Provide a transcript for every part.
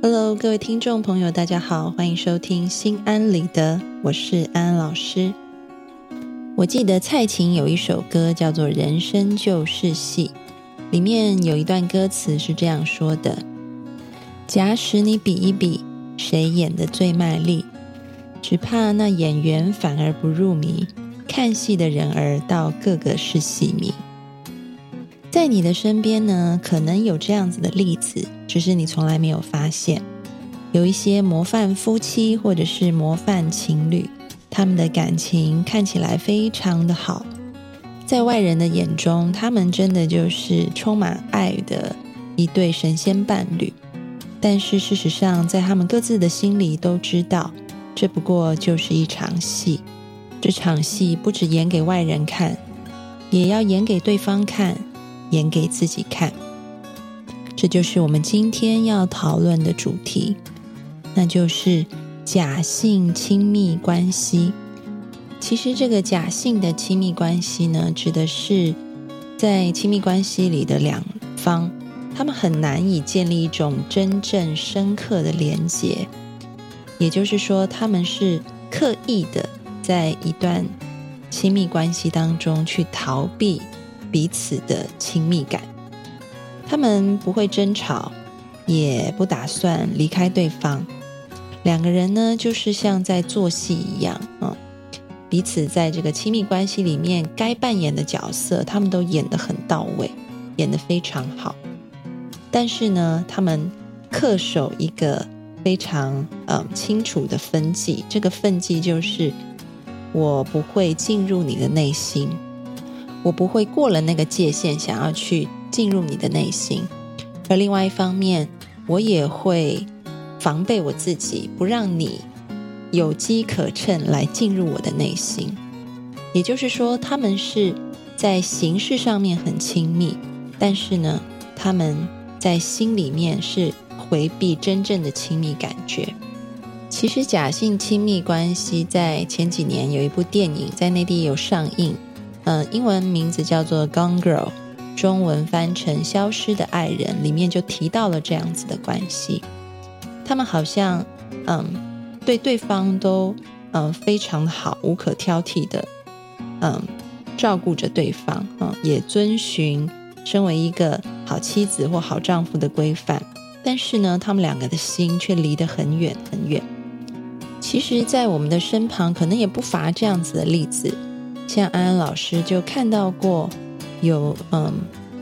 Hello，各位听众朋友，大家好，欢迎收听《心安理得》，我是安安老师。我记得蔡琴有一首歌叫做《人生就是戏》，里面有一段歌词是这样说的：“假使你比一比，谁演的最卖力，只怕那演员反而不入迷，看戏的人儿倒个个是戏迷。”在你的身边呢，可能有这样子的例子，只是你从来没有发现。有一些模范夫妻或者是模范情侣，他们的感情看起来非常的好，在外人的眼中，他们真的就是充满爱的一对神仙伴侣。但是事实上，在他们各自的心里都知道，这不过就是一场戏。这场戏不止演给外人看，也要演给对方看。演给自己看，这就是我们今天要讨论的主题，那就是假性亲密关系。其实，这个假性的亲密关系呢，指的是在亲密关系里的两方，他们很难以建立一种真正深刻的连结，也就是说，他们是刻意的在一段亲密关系当中去逃避。彼此的亲密感，他们不会争吵，也不打算离开对方。两个人呢，就是像在做戏一样啊，彼此在这个亲密关系里面该扮演的角色，他们都演得很到位，演得非常好。但是呢，他们恪守一个非常嗯清楚的分际，这个分际就是我不会进入你的内心。我不会过了那个界限，想要去进入你的内心；而另外一方面，我也会防备我自己，不让你有机可乘来进入我的内心。也就是说，他们是在形式上面很亲密，但是呢，他们在心里面是回避真正的亲密感觉。其实，假性亲密关系在前几年有一部电影在内地有上映。嗯，英文名字叫做《Gone Girl》，中文翻成《消失的爱人》，里面就提到了这样子的关系。他们好像嗯，对对方都嗯非常好，无可挑剔的嗯照顾着对方，嗯，也遵循身为一个好妻子或好丈夫的规范。但是呢，他们两个的心却离得很远很远。其实，在我们的身旁，可能也不乏这样子的例子。像安安老师就看到过，有嗯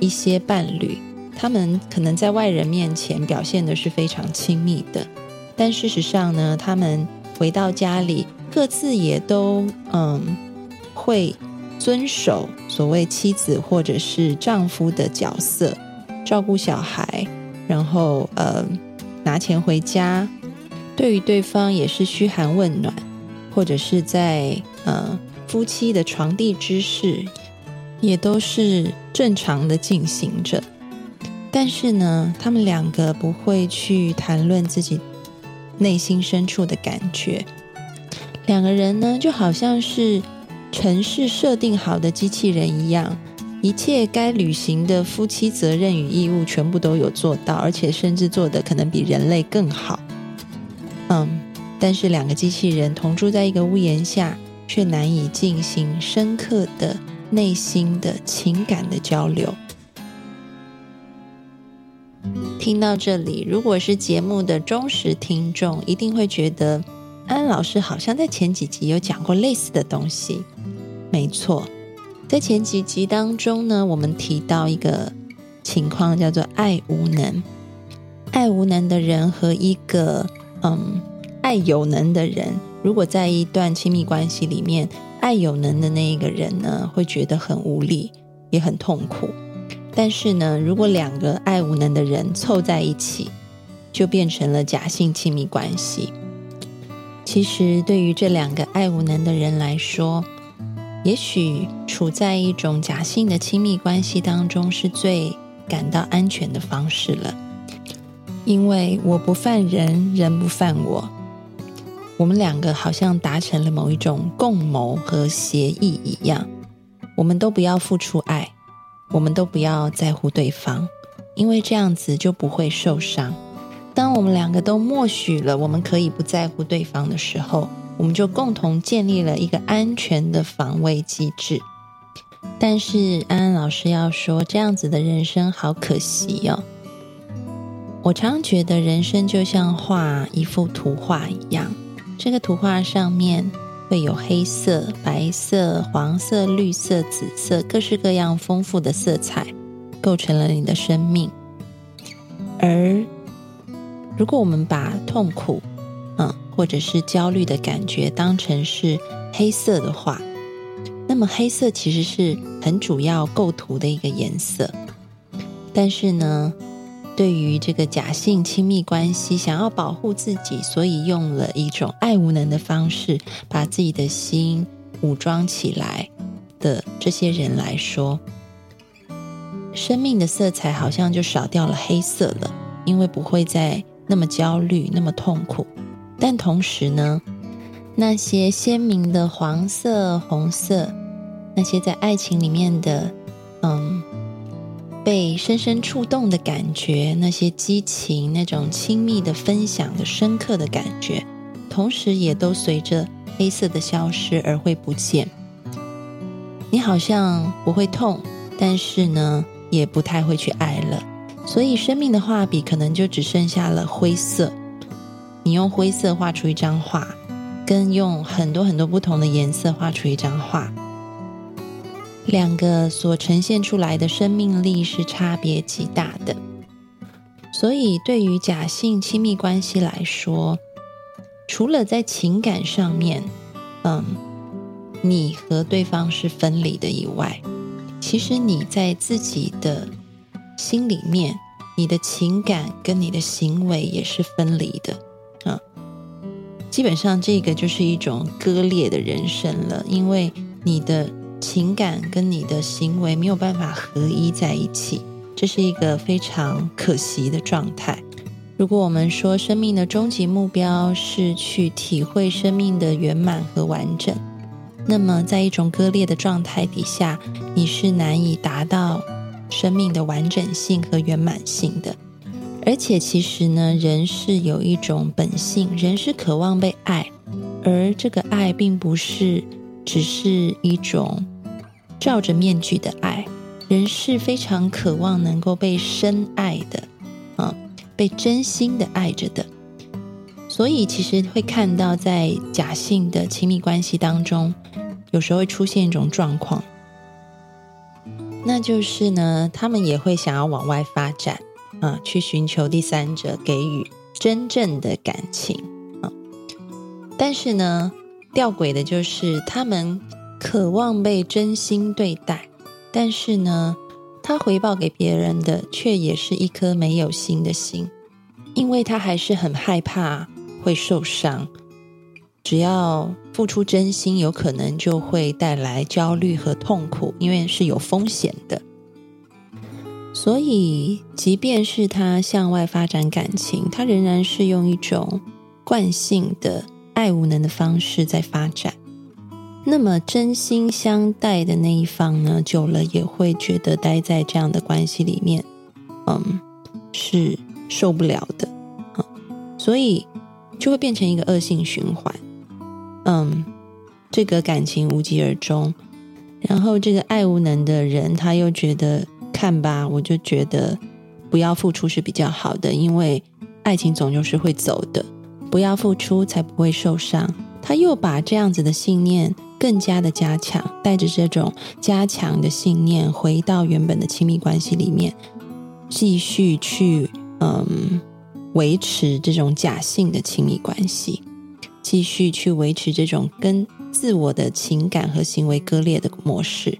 一些伴侣，他们可能在外人面前表现的是非常亲密的，但事实上呢，他们回到家里，各自也都嗯会遵守所谓妻子或者是丈夫的角色，照顾小孩，然后呃拿钱回家，对于对方也是嘘寒问暖，或者是在呃。夫妻的床地之事也都是正常的进行着，但是呢，他们两个不会去谈论自己内心深处的感觉。两个人呢，就好像是城市设定好的机器人一样，一切该履行的夫妻责任与义务全部都有做到，而且甚至做的可能比人类更好。嗯，但是两个机器人同住在一个屋檐下。却难以进行深刻的内心的情感的交流。听到这里，如果是节目的忠实听众，一定会觉得安老师好像在前几集有讲过类似的东西。没错，在前几集当中呢，我们提到一个情况，叫做爱无能。爱无能的人和一个嗯爱有能的人。如果在一段亲密关系里面，爱有能的那一个人呢，会觉得很无力，也很痛苦。但是呢，如果两个爱无能的人凑在一起，就变成了假性亲密关系。其实，对于这两个爱无能的人来说，也许处在一种假性的亲密关系当中是最感到安全的方式了，因为我不犯人，人不犯我。我们两个好像达成了某一种共谋和协议一样，我们都不要付出爱，我们都不要在乎对方，因为这样子就不会受伤。当我们两个都默许了我们可以不在乎对方的时候，我们就共同建立了一个安全的防卫机制。但是安安老师要说，这样子的人生好可惜哦。我常觉得人生就像画一幅图画一样。这个图画上面会有黑色、白色、黄色、绿色、紫色，各式各样丰富的色彩，构成了你的生命。而如果我们把痛苦，嗯，或者是焦虑的感觉当成是黑色的话，那么黑色其实是很主要构图的一个颜色。但是呢？对于这个假性亲密关系，想要保护自己，所以用了一种爱无能的方式，把自己的心武装起来的这些人来说，生命的色彩好像就少掉了黑色了，因为不会再那么焦虑、那么痛苦。但同时呢，那些鲜明的黄色、红色，那些在爱情里面的，嗯。被深深触动的感觉，那些激情，那种亲密的分享的深刻的感觉，同时也都随着黑色的消失而会不见。你好像不会痛，但是呢，也不太会去爱了。所以生命的画笔可能就只剩下了灰色。你用灰色画出一张画，跟用很多很多不同的颜色画出一张画。两个所呈现出来的生命力是差别极大的，所以对于假性亲密关系来说，除了在情感上面，嗯，你和对方是分离的以外，其实你在自己的心里面，你的情感跟你的行为也是分离的啊。基本上，这个就是一种割裂的人生了，因为你的。情感跟你的行为没有办法合一在一起，这是一个非常可惜的状态。如果我们说生命的终极目标是去体会生命的圆满和完整，那么在一种割裂的状态底下，你是难以达到生命的完整性和圆满性的。而且，其实呢，人是有一种本性，人是渴望被爱，而这个爱并不是。只是一种罩着面具的爱，人是非常渴望能够被深爱的，啊，被真心的爱着的。所以，其实会看到在假性的亲密关系当中，有时候会出现一种状况，那就是呢，他们也会想要往外发展，啊，去寻求第三者给予真正的感情，啊，但是呢。吊诡的就是，他们渴望被真心对待，但是呢，他回报给别人的却也是一颗没有心的心，因为他还是很害怕会受伤。只要付出真心，有可能就会带来焦虑和痛苦，因为是有风险的。所以，即便是他向外发展感情，他仍然是用一种惯性的。爱无能的方式在发展，那么真心相待的那一方呢？久了也会觉得待在这样的关系里面，嗯，是受不了的，嗯，所以就会变成一个恶性循环，嗯，这个感情无疾而终。然后这个爱无能的人，他又觉得看吧，我就觉得不要付出是比较好的，因为爱情总就是会走的。不要付出，才不会受伤。他又把这样子的信念更加的加强，带着这种加强的信念，回到原本的亲密关系里面，继续去嗯维持这种假性的亲密关系，继续去维持这种跟自我的情感和行为割裂的模式。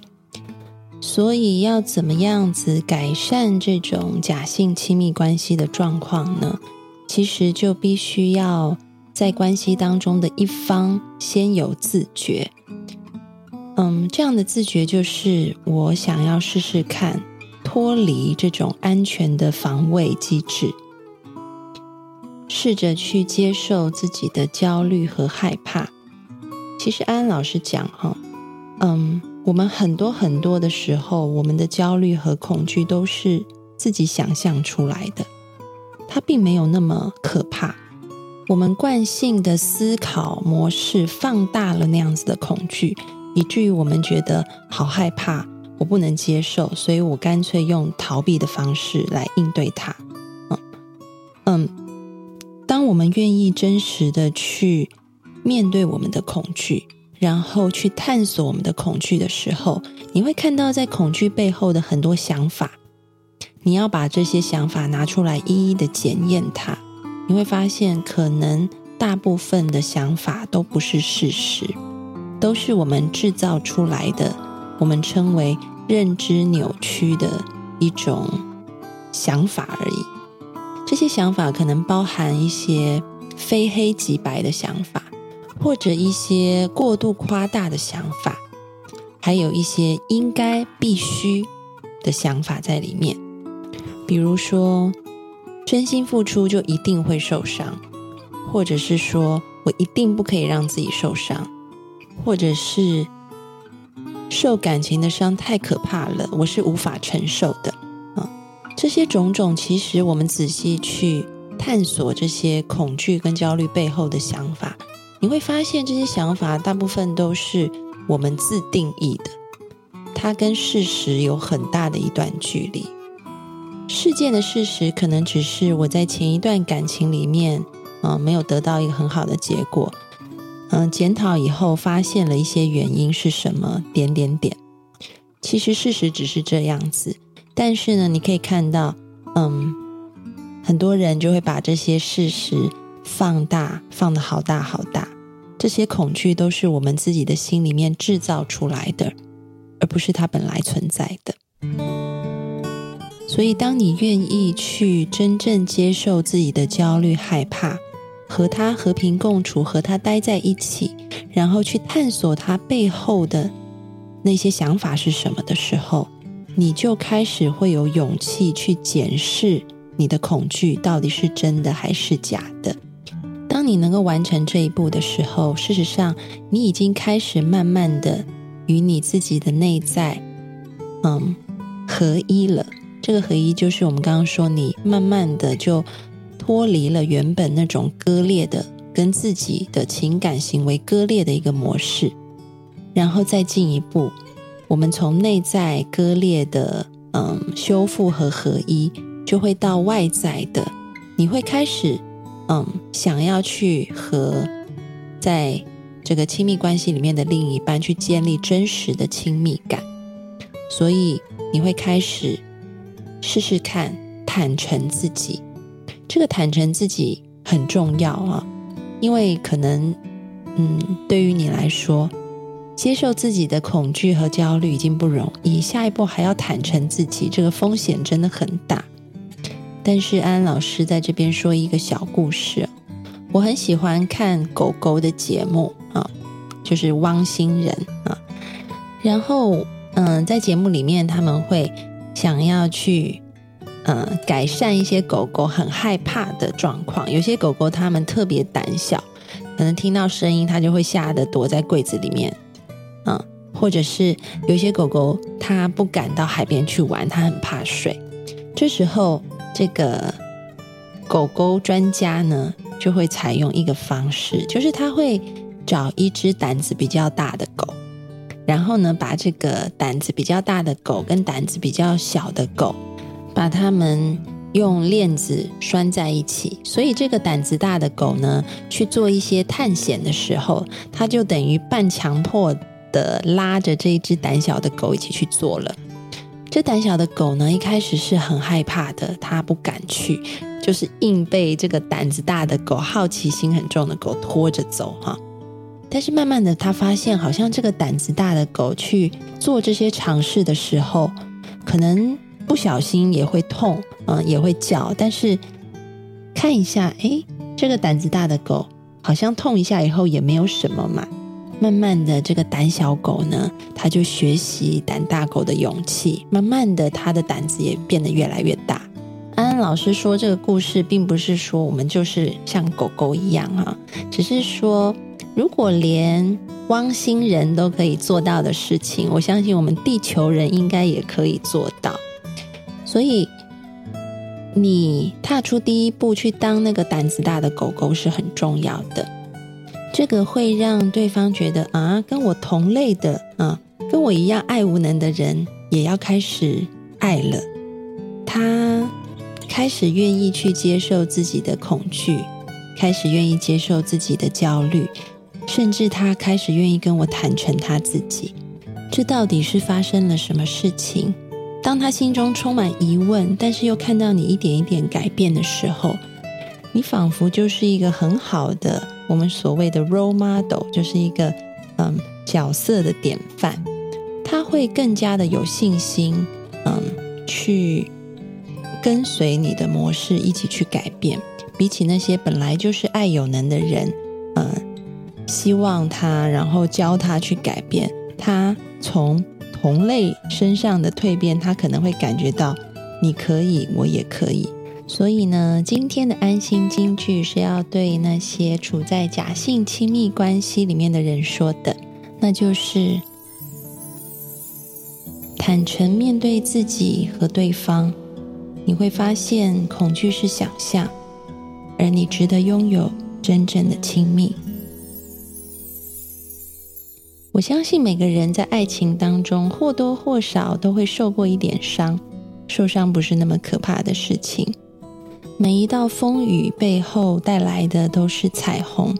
所以，要怎么样子改善这种假性亲密关系的状况呢？其实就必须要在关系当中的一方先有自觉。嗯，这样的自觉就是我想要试试看脱离这种安全的防卫机制，试着去接受自己的焦虑和害怕。其实安安老师讲哈，嗯，我们很多很多的时候，我们的焦虑和恐惧都是自己想象出来的，它并没有那么可怕。我们惯性的思考模式放大了那样子的恐惧。以至于我们觉得好害怕，我不能接受，所以我干脆用逃避的方式来应对它。嗯嗯，当我们愿意真实的去面对我们的恐惧，然后去探索我们的恐惧的时候，你会看到在恐惧背后的很多想法。你要把这些想法拿出来，一一的检验它，你会发现，可能大部分的想法都不是事实。都是我们制造出来的，我们称为认知扭曲的一种想法而已。这些想法可能包含一些非黑即白的想法，或者一些过度夸大的想法，还有一些应该必须的想法在里面。比如说，真心付出就一定会受伤，或者是说我一定不可以让自己受伤。或者是受感情的伤太可怕了，我是无法承受的啊！这些种种，其实我们仔细去探索这些恐惧跟焦虑背后的想法，你会发现这些想法大部分都是我们自定义的，它跟事实有很大的一段距离。事件的事实可能只是我在前一段感情里面，嗯，没有得到一个很好的结果。嗯，检讨以后发现了一些原因是什么？点点点。其实事实只是这样子，但是呢，你可以看到，嗯，很多人就会把这些事实放大，放的好大好大。这些恐惧都是我们自己的心里面制造出来的，而不是它本来存在的。所以，当你愿意去真正接受自己的焦虑、害怕。和他和平共处，和他待在一起，然后去探索他背后的那些想法是什么的时候，你就开始会有勇气去检视你的恐惧到底是真的还是假的。当你能够完成这一步的时候，事实上你已经开始慢慢的与你自己的内在，嗯，合一了。这个合一就是我们刚刚说，你慢慢的就。脱离了原本那种割裂的、跟自己的情感行为割裂的一个模式，然后再进一步，我们从内在割裂的嗯修复和合一，就会到外在的，你会开始嗯想要去和在这个亲密关系里面的另一半去建立真实的亲密感，所以你会开始试试看坦诚自己。这个坦诚自己很重要啊，因为可能，嗯，对于你来说，接受自己的恐惧和焦虑已经不容易，下一步还要坦诚自己，这个风险真的很大。但是安安老师在这边说一个小故事，我很喜欢看狗狗的节目啊，就是汪星人啊，然后嗯，在节目里面他们会想要去。嗯，改善一些狗狗很害怕的状况。有些狗狗它们特别胆小，可能听到声音它就会吓得躲在柜子里面。嗯，或者是有些狗狗它不敢到海边去玩，它很怕水。这时候，这个狗狗专家呢就会采用一个方式，就是他会找一只胆子比较大的狗，然后呢把这个胆子比较大的狗跟胆子比较小的狗。把它们用链子拴在一起，所以这个胆子大的狗呢，去做一些探险的时候，它就等于半强迫的拉着这一只胆小的狗一起去做了。这胆小的狗呢，一开始是很害怕的，它不敢去，就是硬被这个胆子大的狗、好奇心很重的狗拖着走哈。但是慢慢的，他发现好像这个胆子大的狗去做这些尝试的时候，可能。不小心也会痛，嗯，也会叫，但是看一下，诶，这个胆子大的狗好像痛一下以后也没有什么嘛。慢慢的，这个胆小狗呢，它就学习胆大狗的勇气，慢慢的，它的胆子也变得越来越大。安安老师说这个故事，并不是说我们就是像狗狗一样哈，只是说，如果连汪星人都可以做到的事情，我相信我们地球人应该也可以做到。所以。你踏出第一步去当那个胆子大的狗狗是很重要的，这个会让对方觉得啊，跟我同类的啊，跟我一样爱无能的人也要开始爱了。他开始愿意去接受自己的恐惧，开始愿意接受自己的焦虑，甚至他开始愿意跟我坦诚他自己。这到底是发生了什么事情？当他心中充满疑问，但是又看到你一点一点改变的时候，你仿佛就是一个很好的我们所谓的 role model，就是一个嗯角色的典范。他会更加的有信心，嗯，去跟随你的模式一起去改变。比起那些本来就是爱有能的人，嗯，希望他然后教他去改变，他从。同类身上的蜕变，他可能会感觉到你可以，我也可以。所以呢，今天的安心金句是要对那些处在假性亲密关系里面的人说的，那就是坦诚面对自己和对方，你会发现恐惧是想象，而你值得拥有真正的亲密。我相信每个人在爱情当中或多或少都会受过一点伤，受伤不是那么可怕的事情。每一道风雨背后带来的都是彩虹。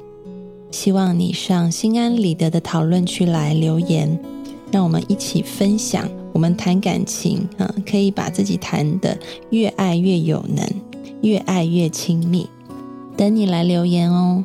希望你上心安理得的讨论区来留言，让我们一起分享。我们谈感情啊，可以把自己谈的越爱越有能，越爱越亲密。等你来留言哦。